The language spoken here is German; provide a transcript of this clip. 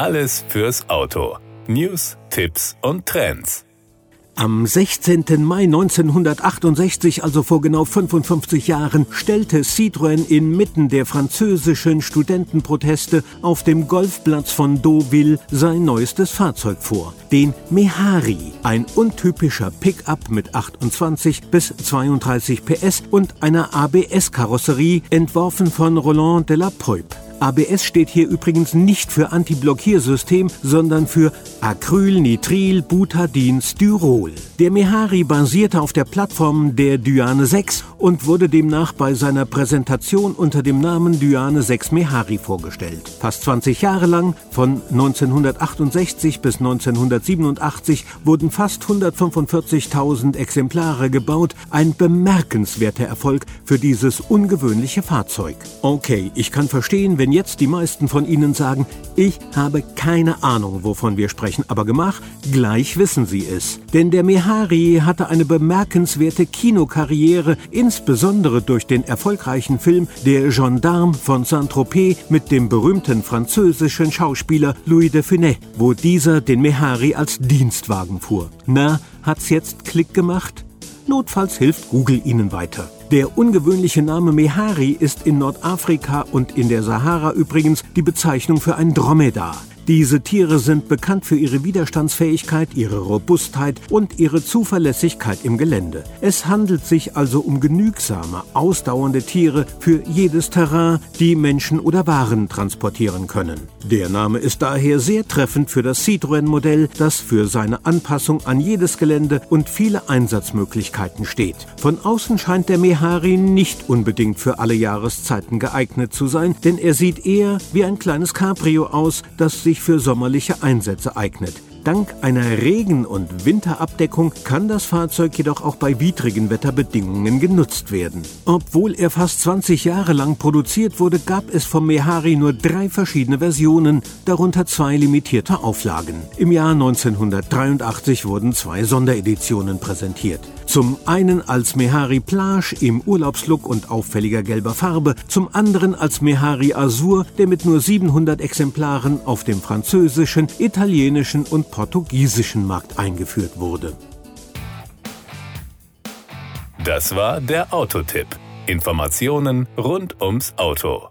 Alles fürs Auto. News, Tipps und Trends. Am 16. Mai 1968, also vor genau 55 Jahren, stellte Citroën inmitten der französischen Studentenproteste auf dem Golfplatz von Deauville sein neuestes Fahrzeug vor, den Mehari, ein untypischer Pickup mit 28 bis 32 PS und einer ABS-Karosserie, entworfen von Roland de la Poype. ABS steht hier übrigens nicht für Antiblockiersystem, sondern für Acrylnitril-Butadin-Styrol. Der Mehari basierte auf der Plattform der Dyane 6 und wurde demnach bei seiner Präsentation unter dem Namen Dyane 6 Mehari vorgestellt. Fast 20 Jahre lang, von 1968 bis 1987, wurden fast 145.000 Exemplare gebaut. Ein bemerkenswerter Erfolg für dieses ungewöhnliche Fahrzeug. Okay, ich kann verstehen, wenn jetzt die meisten von Ihnen sagen, ich habe keine Ahnung, wovon wir sprechen, aber gemach, gleich wissen Sie es. Denn der Mehari Hari hatte eine bemerkenswerte Kinokarriere, insbesondere durch den erfolgreichen Film Der Gendarme von Saint-Tropez mit dem berühmten französischen Schauspieler Louis de Funès, wo dieser den Mehari als Dienstwagen fuhr. Na, hat's jetzt Klick gemacht? Notfalls hilft Google Ihnen weiter. Der ungewöhnliche Name Mehari ist in Nordafrika und in der Sahara übrigens die Bezeichnung für ein Dromedar. Diese Tiere sind bekannt für ihre Widerstandsfähigkeit, ihre Robustheit und ihre Zuverlässigkeit im Gelände. Es handelt sich also um genügsame, ausdauernde Tiere für jedes Terrain, die Menschen oder Waren transportieren können. Der Name ist daher sehr treffend für das Citroën-Modell, das für seine Anpassung an jedes Gelände und viele Einsatzmöglichkeiten steht. Von außen scheint der Mehari nicht unbedingt für alle Jahreszeiten geeignet zu sein, denn er sieht eher wie ein kleines Cabrio aus, das sich für sommerliche Einsätze eignet. Dank einer Regen- und Winterabdeckung kann das Fahrzeug jedoch auch bei widrigen Wetterbedingungen genutzt werden. Obwohl er fast 20 Jahre lang produziert wurde, gab es vom Mehari nur drei verschiedene Versionen, darunter zwei limitierte Auflagen. Im Jahr 1983 wurden zwei Sondereditionen präsentiert. Zum einen als Mehari Plage im Urlaubslook und auffälliger gelber Farbe, zum anderen als Mehari Azur, der mit nur 700 Exemplaren auf dem französischen, italienischen und portugiesischen Markt eingeführt wurde. Das war der Autotipp. Informationen rund ums Auto.